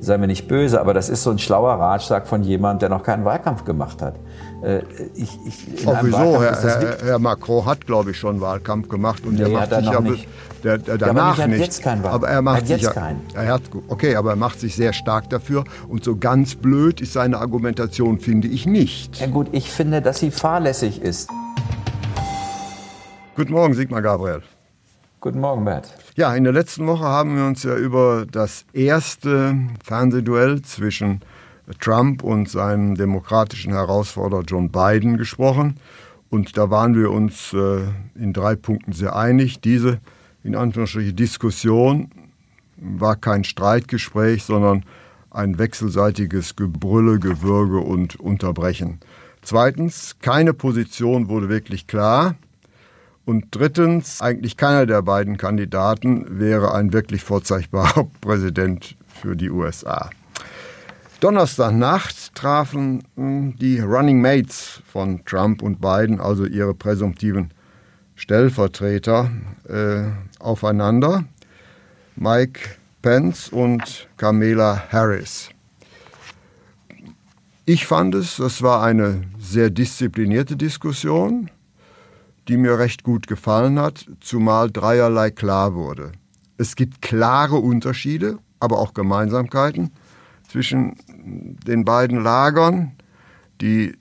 Seien wir nicht böse, aber das ist so ein schlauer Ratschlag von jemandem, der noch keinen Wahlkampf gemacht hat. Äh, ich, ich, Auch wieso? Herr, Herr, Herr, Macron hat, glaube ich, schon Wahlkampf gemacht und nee, der macht sich ja nicht. Der, der danach ja, nicht. Jetzt keinen Wahlkampf. Aber er macht hat sich jetzt ja, keinen. Er hat, okay, aber er macht sich sehr stark dafür und so ganz blöd ist seine Argumentation, finde ich nicht. Ja gut, ich finde, dass sie fahrlässig ist. Guten Morgen, Sigmar Gabriel. Guten Morgen, Bert. Ja, in der letzten Woche haben wir uns ja über das erste Fernsehduell zwischen Trump und seinem demokratischen Herausforderer John Biden gesprochen. Und da waren wir uns äh, in drei Punkten sehr einig. Diese, in Anführungsstrichen, Diskussion war kein Streitgespräch, sondern ein wechselseitiges Gebrülle, Gewürge und Unterbrechen. Zweitens, keine Position wurde wirklich klar. Und drittens, eigentlich keiner der beiden Kandidaten wäre ein wirklich vorzeigbarer Präsident für die USA. Donnerstagnacht trafen hm, die Running Mates von Trump und Biden, also ihre präsumptiven Stellvertreter, äh, aufeinander. Mike Pence und Kamala Harris. Ich fand es, das war eine sehr disziplinierte Diskussion die mir recht gut gefallen hat, zumal dreierlei klar wurde. Es gibt klare Unterschiede, aber auch Gemeinsamkeiten zwischen den beiden Lagern. Die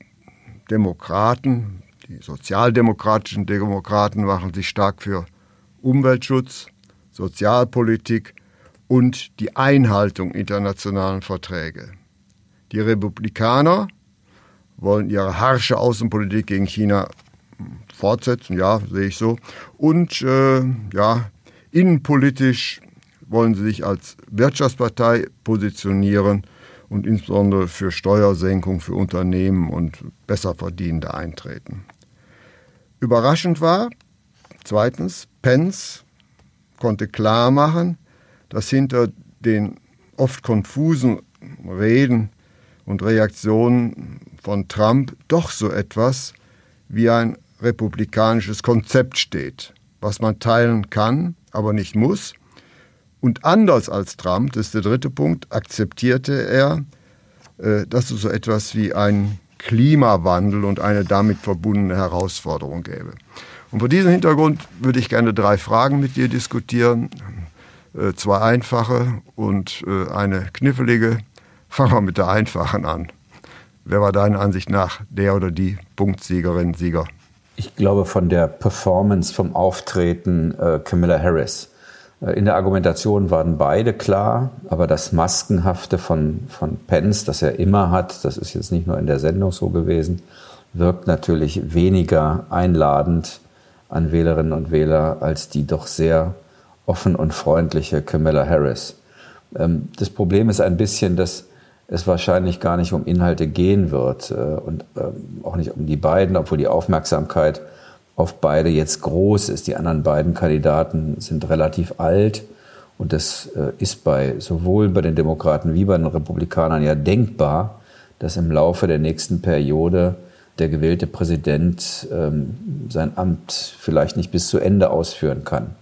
Demokraten, die sozialdemokratischen Demokraten machen sich stark für Umweltschutz, Sozialpolitik und die Einhaltung internationaler Verträge. Die Republikaner wollen ihre harsche Außenpolitik gegen China fortsetzen, ja, sehe ich so. Und äh, ja, innenpolitisch wollen sie sich als Wirtschaftspartei positionieren und insbesondere für Steuersenkung für Unternehmen und Besserverdienende eintreten. Überraschend war, zweitens, Pence konnte klar machen, dass hinter den oft konfusen Reden und Reaktionen von Trump doch so etwas wie ein republikanisches Konzept steht, was man teilen kann, aber nicht muss. Und anders als Trump, das ist der dritte Punkt, akzeptierte er, äh, dass es so etwas wie einen Klimawandel und eine damit verbundene Herausforderung gäbe. Und vor diesem Hintergrund würde ich gerne drei Fragen mit dir diskutieren. Äh, zwei einfache und äh, eine knifflige. Fangen wir mit der einfachen an. Wer war deiner Ansicht nach der oder die Punktsiegerin, Sieger? Ich glaube von der Performance, vom Auftreten äh, Camilla Harris. Äh, in der Argumentation waren beide klar, aber das Maskenhafte von, von Pence, das er immer hat, das ist jetzt nicht nur in der Sendung so gewesen, wirkt natürlich weniger einladend an Wählerinnen und Wähler als die doch sehr offen und freundliche Camilla Harris. Ähm, das Problem ist ein bisschen, dass es wahrscheinlich gar nicht um Inhalte gehen wird äh, und ähm, auch nicht um die beiden, obwohl die Aufmerksamkeit auf beide jetzt groß ist. Die anderen beiden Kandidaten sind relativ alt und das äh, ist bei sowohl bei den Demokraten wie bei den Republikanern ja denkbar, dass im Laufe der nächsten Periode der gewählte Präsident ähm, sein Amt vielleicht nicht bis zu Ende ausführen kann.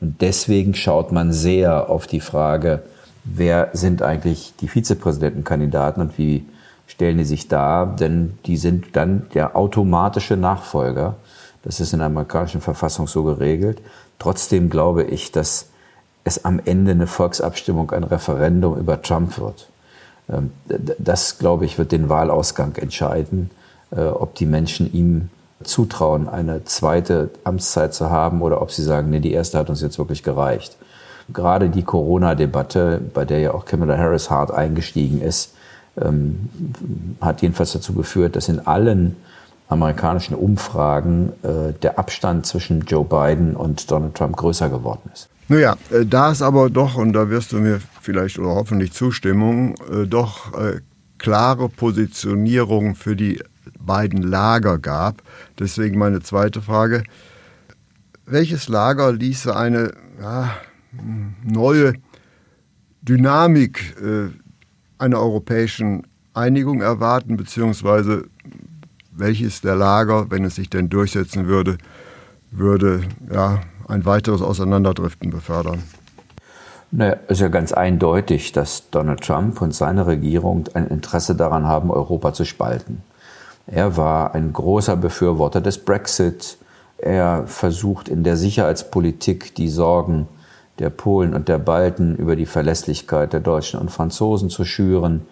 Und deswegen schaut man sehr auf die Frage, wer sind eigentlich die Vizepräsidentenkandidaten und wie stellen die sich dar, denn die sind dann der automatische Nachfolger. Das ist in der amerikanischen Verfassung so geregelt. Trotzdem glaube ich, dass es am Ende eine Volksabstimmung, ein Referendum über Trump wird. Ähm, das, glaube ich, wird den Wahlausgang entscheiden, äh, ob die Menschen ihm zutrauen, eine zweite Amtszeit zu haben oder ob sie sagen, nee, die erste hat uns jetzt wirklich gereicht gerade die Corona-Debatte, bei der ja auch Kamala Harris hart eingestiegen ist, ähm, hat jedenfalls dazu geführt, dass in allen amerikanischen Umfragen äh, der Abstand zwischen Joe Biden und Donald Trump größer geworden ist. Naja, äh, da ist aber doch, und da wirst du mir vielleicht oder hoffentlich Zustimmung, äh, doch äh, klare Positionierung für die beiden Lager gab. Deswegen meine zweite Frage. Welches Lager ließe eine ja, neue Dynamik äh, einer europäischen Einigung erwarten, beziehungsweise welches der Lager, wenn es sich denn durchsetzen würde, würde ja, ein weiteres Auseinanderdriften befördern? Naja, ist ja ganz eindeutig, dass Donald Trump und seine Regierung ein Interesse daran haben, Europa zu spalten. Er war ein großer Befürworter des Brexit. Er versucht in der Sicherheitspolitik die Sorgen der Polen und der Balten über die Verlässlichkeit der Deutschen und Franzosen zu schüren.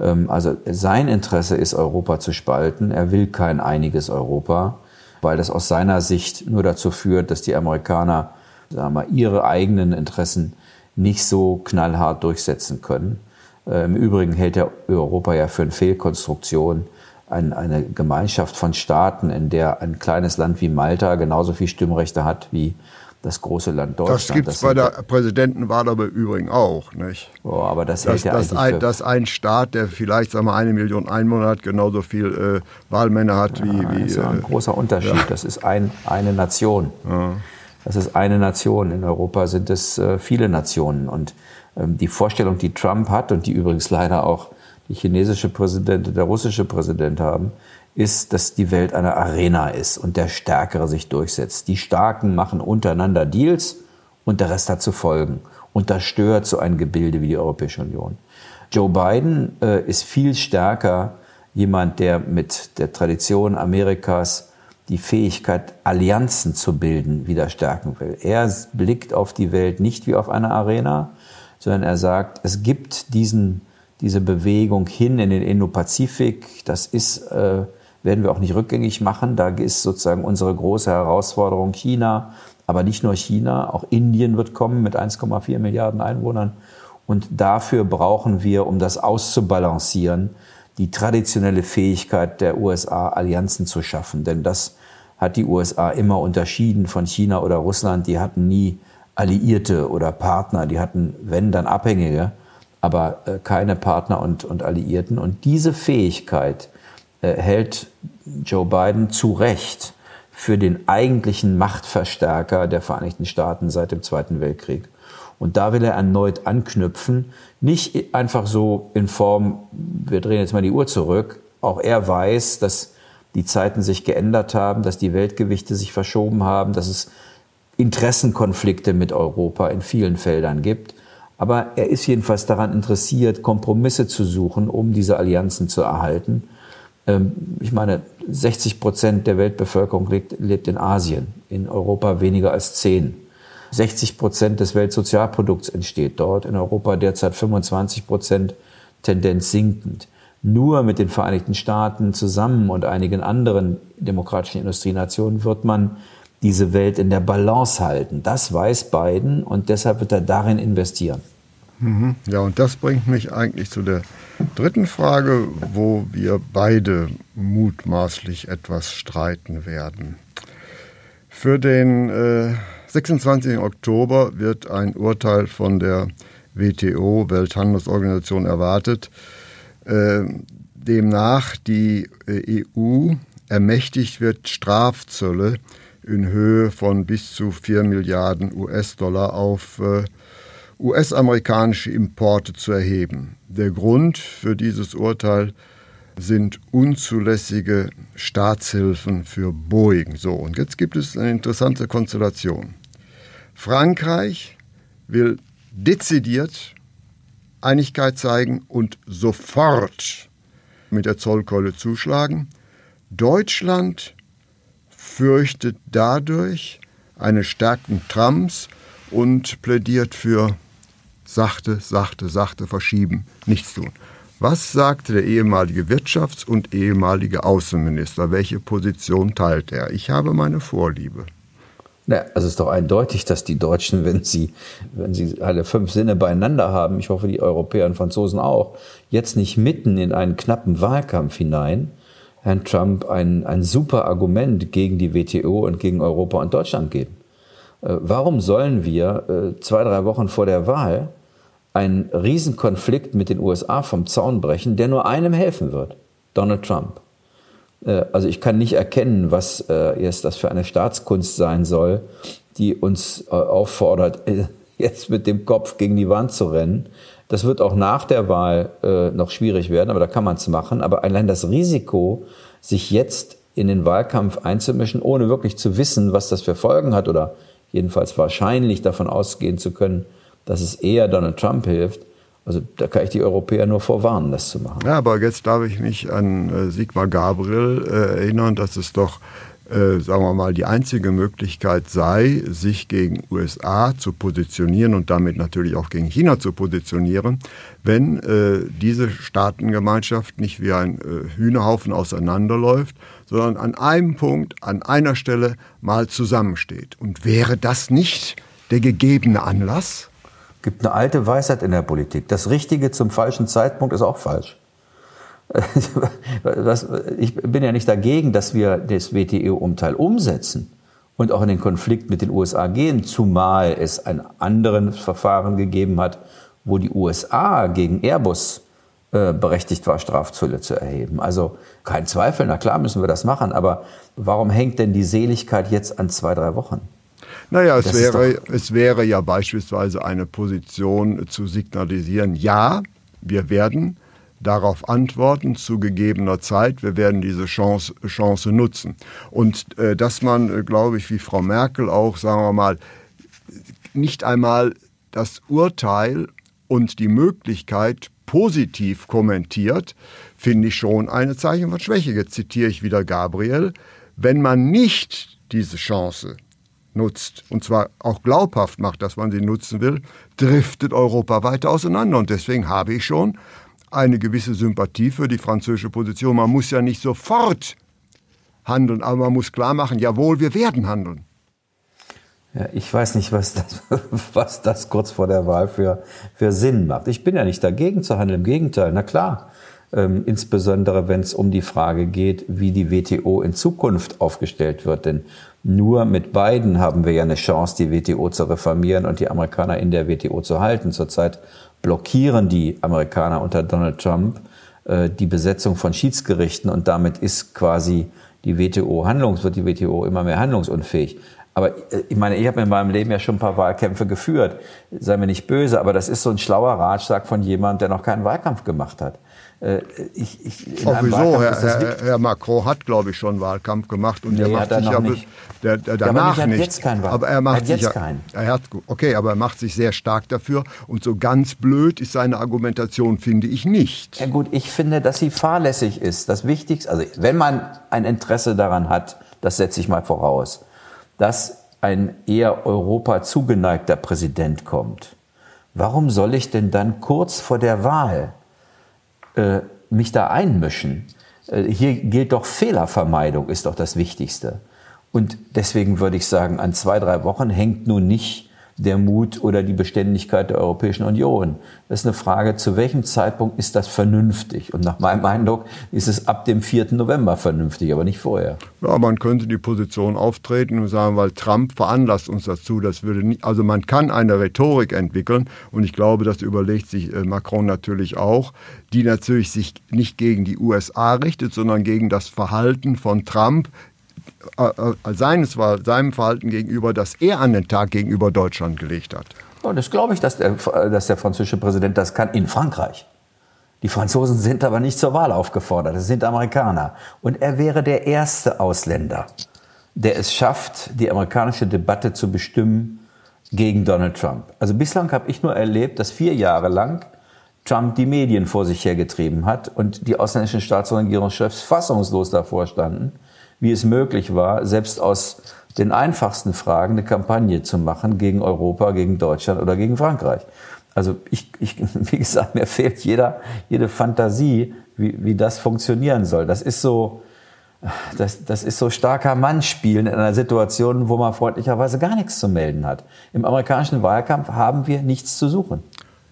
Ähm, also sein Interesse ist, Europa zu spalten. Er will kein einiges Europa, weil das aus seiner Sicht nur dazu führt, dass die Amerikaner sagen wir, ihre eigenen Interessen nicht so knallhart durchsetzen können. Äh, Im Übrigen hält er Europa ja für eine Fehlkonstruktion. eine Gemeinschaft von Staaten, in der ein kleines Land wie Malta genauso viel Stimmrechte hat wie das große Land Deutschland. Das gibt es bei der Präsidentenwahl aber übrigens auch, nicht? Oh, aber das dass, hält dass, ein, dass ein Staat, der vielleicht sagen wir, eine Million Einwohner hat, genauso viel äh, Wahlmänner hat wie. Ja, wie das ist ein äh, großer Unterschied. Ja. Das ist ein, eine Nation. Ja. Das ist eine Nation. In Europa sind es äh, viele Nationen. Und ähm, die Vorstellung, die Trump hat und die übrigens leider auch die chinesische Präsident und der russische Präsident haben, ist, dass die Welt eine Arena ist und der Stärkere sich durchsetzt. Die Starken machen untereinander Deals und der Rest hat zu folgen. Und das stört so ein Gebilde wie die Europäische Union. Joe Biden äh, ist viel stärker jemand, der mit der Tradition Amerikas die Fähigkeit, Allianzen zu bilden, wieder stärken will. Er blickt auf die Welt nicht wie auf eine Arena, sondern er sagt, es gibt diesen, diese Bewegung hin in den Indo-Pazifik. Das ist äh, werden wir auch nicht rückgängig machen. Da ist sozusagen unsere große Herausforderung China, aber nicht nur China, auch Indien wird kommen mit 1,4 Milliarden Einwohnern. Und dafür brauchen wir, um das auszubalancieren, die traditionelle Fähigkeit der USA, Allianzen zu schaffen. Denn das hat die USA immer unterschieden von China oder Russland. Die hatten nie Alliierte oder Partner. Die hatten, wenn, dann Abhängige, aber äh, keine Partner und, und Alliierten. Und diese Fähigkeit, äh, hält Joe Biden zu Recht für den eigentlichen Machtverstärker der Vereinigten Staaten seit dem Zweiten Weltkrieg. Und da will er erneut anknüpfen, nicht einfach so in Form, wir drehen jetzt mal die Uhr zurück. Auch er weiß, dass die Zeiten sich geändert haben, dass die Weltgewichte sich verschoben haben, dass es Interessenkonflikte mit Europa in vielen Feldern gibt. Aber er ist jedenfalls daran interessiert, Kompromisse zu suchen, um diese Allianzen zu erhalten. Ähm, ich meine, 60 Prozent der Weltbevölkerung lebt, lebt in Asien, in Europa weniger als 10. 60 Prozent des Weltsozialprodukts entsteht dort, in Europa derzeit 25 Prozent, Tendenz sinkend. Nur mit den Vereinigten Staaten zusammen und einigen anderen demokratischen Industrienationen wird man diese Welt in der Balance halten. Das weiß Biden und deshalb wird er darin investieren. Mhm. Ja, und das bringt mich eigentlich zu der dritten Frage, wo wir beide mutmaßlich etwas streiten werden. Für den äh, 26. Oktober wird ein Urteil von der WTO, Welthandelsorganisation, erwartet, äh, demnach die äh, EU ermächtigt wird, Strafzölle in Höhe von bis zu 4 Milliarden US-Dollar auf äh, US-amerikanische Importe zu erheben. Der Grund für dieses Urteil sind unzulässige Staatshilfen für Boeing. So, und jetzt gibt es eine interessante Konstellation. Frankreich will dezidiert Einigkeit zeigen und sofort mit der Zollkeule zuschlagen. Deutschland fürchtet dadurch eine Stärkung Trumps und plädiert für sachte, sachte, sachte verschieben, nichts tun. Was sagte der ehemalige Wirtschafts- und ehemalige Außenminister? Welche Position teilt er? Ich habe meine Vorliebe. Na, also es ist doch eindeutig, dass die Deutschen, wenn sie, wenn sie alle fünf Sinne beieinander haben, ich hoffe die Europäer und Franzosen auch, jetzt nicht mitten in einen knappen Wahlkampf hinein Herrn Trump ein, ein super Argument gegen die WTO und gegen Europa und Deutschland geben. Äh, warum sollen wir äh, zwei, drei Wochen vor der Wahl einen Riesenkonflikt mit den USA vom Zaun brechen, der nur einem helfen wird, Donald Trump. Äh, also ich kann nicht erkennen, was jetzt das für eine Staatskunst sein soll, die uns auffordert, jetzt mit dem Kopf gegen die Wand zu rennen. Das wird auch nach der Wahl noch schwierig werden, aber da kann man es machen. Aber allein das Risiko, sich jetzt in den Wahlkampf einzumischen, ohne wirklich zu wissen, was das für Folgen hat oder jedenfalls wahrscheinlich davon ausgehen zu können, dass es eher Donald Trump hilft, also da kann ich die Europäer nur vorwarnen, das zu machen. Ja, aber jetzt darf ich mich an äh, Sigmar Gabriel äh, erinnern, dass es doch, äh, sagen wir mal, die einzige Möglichkeit sei, sich gegen USA zu positionieren und damit natürlich auch gegen China zu positionieren, wenn äh, diese Staatengemeinschaft nicht wie ein äh, Hühnerhaufen auseinanderläuft, sondern an einem Punkt, an einer Stelle mal zusammensteht. Und wäre das nicht der gegebene Anlass? gibt eine alte Weisheit in der Politik. Das Richtige zum falschen Zeitpunkt ist auch falsch. ich bin ja nicht dagegen, dass wir das WTO-Umteil umsetzen und auch in den Konflikt mit den USA gehen, zumal es ein anderes Verfahren gegeben hat, wo die USA gegen Airbus äh, berechtigt war, Strafzölle zu erheben. Also kein Zweifel, na klar müssen wir das machen, aber warum hängt denn die Seligkeit jetzt an zwei, drei Wochen? Naja, es wäre, es wäre ja beispielsweise eine Position zu signalisieren, ja, wir werden darauf antworten zu gegebener Zeit. Wir werden diese Chance, Chance nutzen. Und äh, dass man, äh, glaube ich, wie Frau Merkel auch, sagen wir mal, nicht einmal das Urteil und die Möglichkeit positiv kommentiert, finde ich schon eine Zeichen von Schwäche. Jetzt zitiere ich wieder Gabriel. Wenn man nicht diese Chance nutzt und zwar auch glaubhaft macht, dass man sie nutzen will, driftet Europa weiter auseinander. Und deswegen habe ich schon eine gewisse Sympathie für die französische Position. Man muss ja nicht sofort handeln, aber man muss klar machen, jawohl, wir werden handeln. Ja, ich weiß nicht, was das, was das kurz vor der Wahl für, für Sinn macht. Ich bin ja nicht dagegen zu handeln, im Gegenteil, na klar. Ähm, insbesondere wenn es um die Frage geht, wie die WTO in Zukunft aufgestellt wird. Denn nur mit beiden haben wir ja eine Chance, die WTO zu reformieren und die Amerikaner in der WTO zu halten. Zurzeit blockieren die Amerikaner unter Donald Trump äh, die Besetzung von Schiedsgerichten und damit ist quasi die WTO handlungs, wird die WTO immer mehr handlungsunfähig. Aber äh, ich meine, ich habe in meinem Leben ja schon ein paar Wahlkämpfe geführt. Sei mir nicht böse, aber das ist so ein schlauer Ratschlag von jemand, der noch keinen Wahlkampf gemacht hat. Äh, ich, ich, Auch wieso? Herr, Herr, Herr, Macron hat, glaube ich, schon Wahlkampf gemacht und nee, er macht sich ja nicht. Der, der, danach ja, aber nicht. Aber er macht hat sich jetzt ja, keinen. Er hat, okay, aber er macht sich sehr stark dafür und so ganz blöd ist seine Argumentation, finde ich nicht. Ja gut, ich finde, dass sie fahrlässig ist. Das Wichtigste, also wenn man ein Interesse daran hat, das setze ich mal voraus, dass ein eher Europa zugeneigter Präsident kommt. Warum soll ich denn dann kurz vor der Wahl äh, mich da einmischen. Äh, hier gilt doch Fehlervermeidung, ist doch das Wichtigste. Und deswegen würde ich sagen, an zwei, drei Wochen hängt nun nicht der Mut oder die Beständigkeit der Europäischen Union. Das ist eine Frage, zu welchem Zeitpunkt ist das vernünftig? Und nach meinem Eindruck ist es ab dem 4. November vernünftig, aber nicht vorher. Ja, man könnte die Position auftreten und sagen, weil Trump veranlasst uns dazu, das würde nicht, also man kann eine Rhetorik entwickeln und ich glaube, das überlegt sich äh, Macron natürlich auch, die natürlich sich nicht gegen die USA richtet, sondern gegen das Verhalten von Trump seines, seinem Verhalten gegenüber, das er an den Tag gegenüber Deutschland gelegt hat. Ja, das glaube ich, dass der, dass der französische Präsident das kann in Frankreich. Die Franzosen sind aber nicht zur Wahl aufgefordert, das sind Amerikaner. Und er wäre der erste Ausländer, der es schafft, die amerikanische Debatte zu bestimmen gegen Donald Trump. Also bislang habe ich nur erlebt, dass vier Jahre lang Trump die Medien vor sich hergetrieben hat und die ausländischen Staats- und Regierungschefs fassungslos davor standen wie es möglich war, selbst aus den einfachsten Fragen eine Kampagne zu machen gegen Europa, gegen Deutschland oder gegen Frankreich. Also ich, ich wie gesagt, mir fehlt jeder, jede Fantasie, wie, wie das funktionieren soll. Das ist so, das, das ist so starker Mann spielen in einer Situation, wo man freundlicherweise gar nichts zu melden hat. Im amerikanischen Wahlkampf haben wir nichts zu suchen.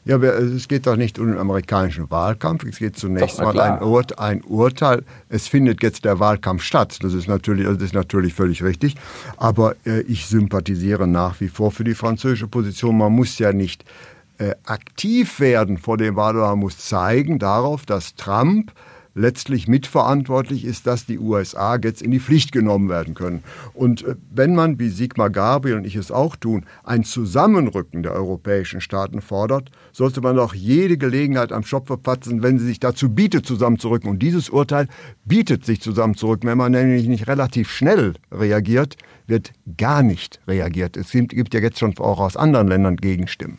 Ja, es geht doch nicht um den amerikanischen Wahlkampf. Es geht zunächst mal ein, Ur ein, Urteil. Es findet jetzt der Wahlkampf statt. Das ist natürlich, das ist natürlich völlig richtig. Aber äh, ich sympathisiere nach wie vor für die französische Position. Man muss ja nicht äh, aktiv werden vor dem Wahl, man muss zeigen darauf, dass Trump letztlich mitverantwortlich ist, dass die USA jetzt in die Pflicht genommen werden können. Und äh, wenn man, wie Sigmar Gabriel und ich es auch tun, ein Zusammenrücken der europäischen Staaten fordert, sollte man auch jede Gelegenheit am Schopf verpatzen, wenn sie sich dazu bietet, zusammenzurücken. Und dieses Urteil bietet sich zusammenzurücken. Wenn man nämlich nicht relativ schnell reagiert, wird gar nicht reagiert. Es gibt ja jetzt schon auch aus anderen Ländern Gegenstimmen.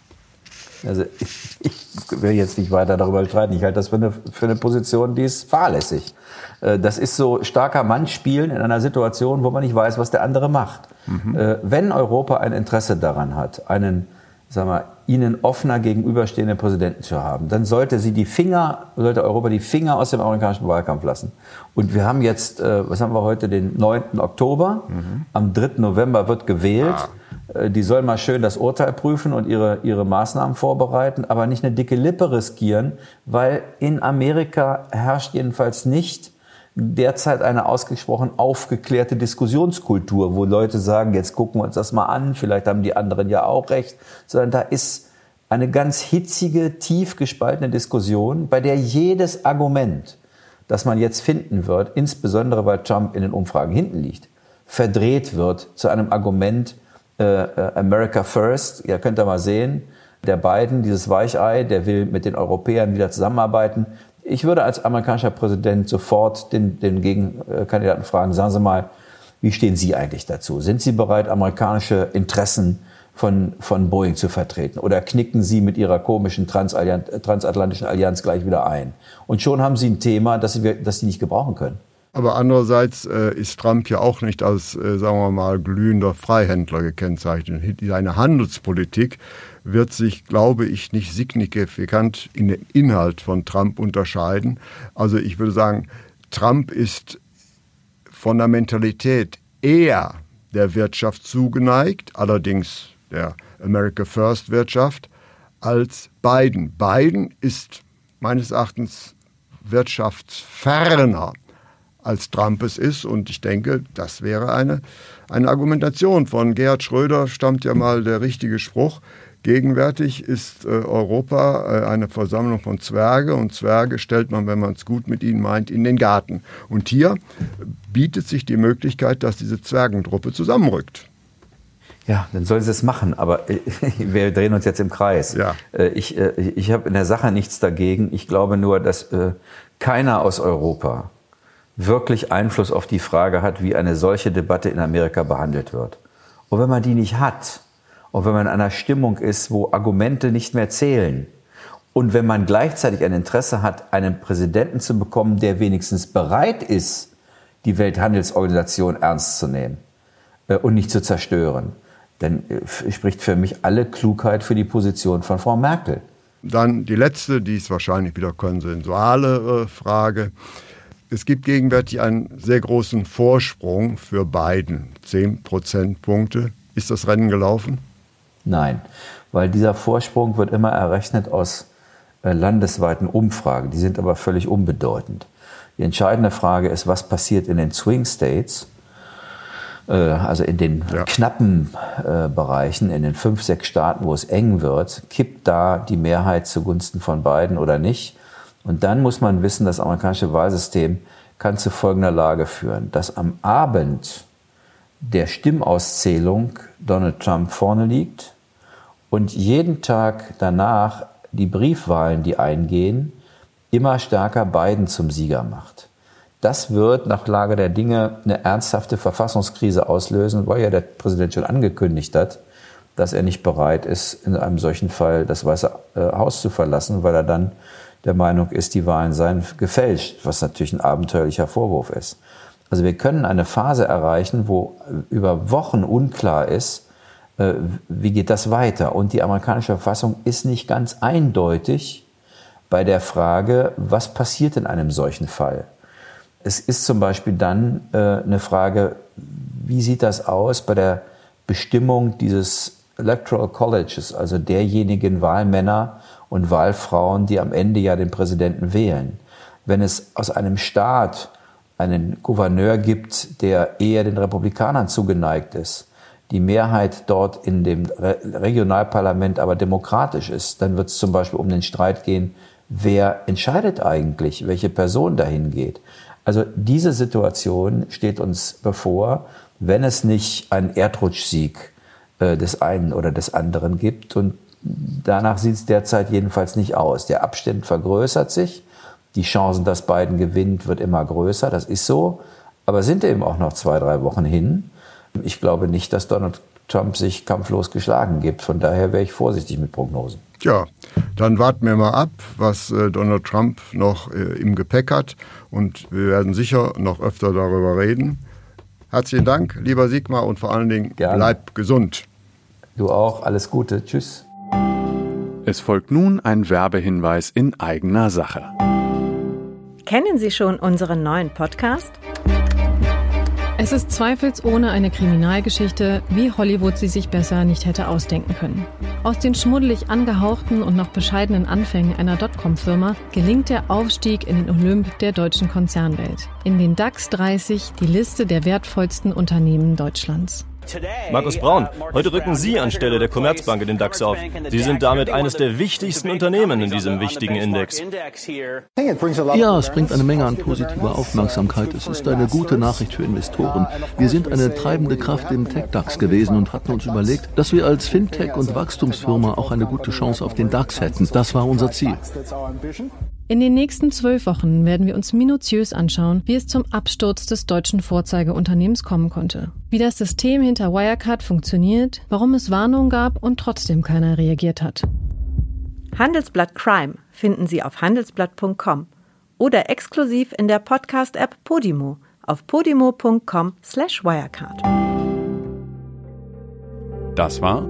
Also ich, ich, will jetzt nicht weiter darüber streiten. Ich halte das für eine, für eine Position, die ist fahrlässig. Äh, das ist so starker Mann spielen in einer Situation, wo man nicht weiß, was der andere macht. Mhm. Äh, wenn Europa ein Interesse daran hat, einen, sagen wir, ihnen offener gegenüberstehenden Präsidenten zu haben, dann sollte sie die Finger, sollte Europa die Finger aus dem amerikanischen Wahlkampf lassen. Und wir haben jetzt, äh, was haben wir heute, den 9. Oktober. Mhm. Am 3. November wird gewählt. Ah. Äh, die sollen mal schön das Urteil prüfen und ihre, ihre Maßnahmen vorbereiten, aber nicht eine dicke Lippe riskieren, weil in Amerika herrscht jedenfalls nicht derzeit eine ausgesprochen aufgeklärte Diskussionskultur, wo Leute sagen, jetzt gucken wir uns das mal an, vielleicht haben die anderen ja auch recht, sondern da ist eine ganz hitzige, tief gespaltene Diskussion, bei der jedes Argument, das man jetzt finden wird, insbesondere weil Trump in den Umfragen hinten liegt, verdreht wird zu einem Argument, äh, äh, America First. Ihr könnt da mal sehen, der Biden, dieses Weichei, der will mit den Europäern wieder zusammenarbeiten. Ich würde als amerikanischer Präsident sofort den, den Gegenkandidaten fragen, sagen Sie mal, wie stehen Sie eigentlich dazu? Sind Sie bereit, amerikanische Interessen von, von Boeing zu vertreten? Oder knicken Sie mit Ihrer komischen transatlantischen Allianz gleich wieder ein? Und schon haben Sie ein Thema, das Sie, das Sie nicht gebrauchen können. Aber andererseits äh, ist Trump ja auch nicht als, äh, sagen wir mal, glühender Freihändler gekennzeichnet. Seine Handelspolitik wird sich, glaube ich, nicht signifikant in dem Inhalt von Trump unterscheiden. Also ich würde sagen, Trump ist von der Mentalität eher der Wirtschaft zugeneigt, allerdings der America First Wirtschaft, als Biden. Biden ist meines Erachtens wirtschaftsferner als Trump es ist. Und ich denke, das wäre eine, eine Argumentation. Von Gerhard Schröder stammt ja mal der richtige Spruch. Gegenwärtig ist äh, Europa äh, eine Versammlung von Zwerge und Zwerge stellt man, wenn man es gut mit ihnen meint, in den Garten. Und hier bietet sich die Möglichkeit, dass diese Zwergentruppe zusammenrückt. Ja, dann sollen sie es machen, aber wir drehen uns jetzt im Kreis. Ja. Äh, ich, äh, ich habe in der Sache nichts dagegen. Ich glaube nur, dass äh, keiner aus Europa wirklich Einfluss auf die Frage hat, wie eine solche Debatte in Amerika behandelt wird. Und wenn man die nicht hat, und wenn man in einer Stimmung ist, wo Argumente nicht mehr zählen, und wenn man gleichzeitig ein Interesse hat, einen Präsidenten zu bekommen, der wenigstens bereit ist, die Welthandelsorganisation ernst zu nehmen äh, und nicht zu zerstören, dann äh, spricht für mich alle Klugheit für die Position von Frau Merkel. Dann die letzte, die ist wahrscheinlich wieder konsensuale äh, Frage. Es gibt gegenwärtig einen sehr großen Vorsprung für Biden, 10 Prozentpunkte. Ist das Rennen gelaufen? Nein, weil dieser Vorsprung wird immer errechnet aus äh, landesweiten Umfragen. Die sind aber völlig unbedeutend. Die entscheidende Frage ist, was passiert in den Swing States, äh, also in den ja. knappen äh, Bereichen, in den fünf, sechs Staaten, wo es eng wird, kippt da die Mehrheit zugunsten von Biden oder nicht? Und dann muss man wissen, das amerikanische Wahlsystem kann zu folgender Lage führen, dass am Abend der Stimmauszählung Donald Trump vorne liegt und jeden Tag danach die Briefwahlen, die eingehen, immer stärker Biden zum Sieger macht. Das wird nach Lage der Dinge eine ernsthafte Verfassungskrise auslösen, weil ja der Präsident schon angekündigt hat, dass er nicht bereit ist, in einem solchen Fall das Weiße äh, Haus zu verlassen, weil er dann der Meinung ist, die Wahlen seien gefälscht, was natürlich ein abenteuerlicher Vorwurf ist. Also wir können eine Phase erreichen, wo über Wochen unklar ist, äh, wie geht das weiter. Und die amerikanische Verfassung ist nicht ganz eindeutig bei der Frage, was passiert in einem solchen Fall. Es ist zum Beispiel dann äh, eine Frage, wie sieht das aus bei der Bestimmung dieses Electoral Colleges, also derjenigen Wahlmänner, und Wahlfrauen, die am Ende ja den Präsidenten wählen. Wenn es aus einem Staat einen Gouverneur gibt, der eher den Republikanern zugeneigt ist, die Mehrheit dort in dem Regionalparlament aber demokratisch ist, dann wird es zum Beispiel um den Streit gehen, wer entscheidet eigentlich, welche Person dahin geht? Also diese Situation steht uns bevor, wenn es nicht einen Erdrutschsieg äh, des einen oder des anderen gibt. Und danach sieht es derzeit jedenfalls nicht aus. Der Abstand vergrößert sich. Die Chancen, dass Biden gewinnt, wird immer größer. Das ist so. Aber sind eben auch noch zwei, drei Wochen hin. Ich glaube nicht, dass Donald Trump sich kampflos geschlagen gibt. Von daher wäre ich vorsichtig mit Prognosen. Ja, dann warten wir mal ab, was äh, Donald Trump noch äh, im Gepäck hat. Und wir werden sicher noch öfter darüber reden. Herzlichen Dank, lieber Sigmar, und vor allen Dingen Gerne. bleib gesund. Du auch. Alles Gute. Tschüss. Es folgt nun ein Werbehinweis in eigener Sache. Kennen Sie schon unseren neuen Podcast? Es ist zweifelsohne eine Kriminalgeschichte, wie Hollywood sie sich besser nicht hätte ausdenken können. Aus den schmuddelig angehauchten und noch bescheidenen Anfängen einer Dotcom-Firma gelingt der Aufstieg in den Olymp der deutschen Konzernwelt. In den DAX 30 die Liste der wertvollsten Unternehmen Deutschlands. Markus Braun, heute rücken Sie anstelle der Commerzbank in den DAX auf. Sie sind damit eines der wichtigsten Unternehmen in diesem wichtigen Index. Ja, es bringt eine Menge an positiver Aufmerksamkeit. Es ist eine gute Nachricht für Investoren. Wir sind eine treibende Kraft im Tech-DAX gewesen und hatten uns überlegt, dass wir als Fintech- und Wachstumsfirma auch eine gute Chance auf den DAX hätten. Das war unser Ziel. In den nächsten zwölf Wochen werden wir uns minutiös anschauen, wie es zum Absturz des deutschen Vorzeigeunternehmens kommen konnte, wie das System hinter Wirecard funktioniert, warum es Warnungen gab und trotzdem keiner reagiert hat. Handelsblatt Crime finden Sie auf handelsblatt.com oder exklusiv in der Podcast-App Podimo auf podimo.com/wirecard. Das war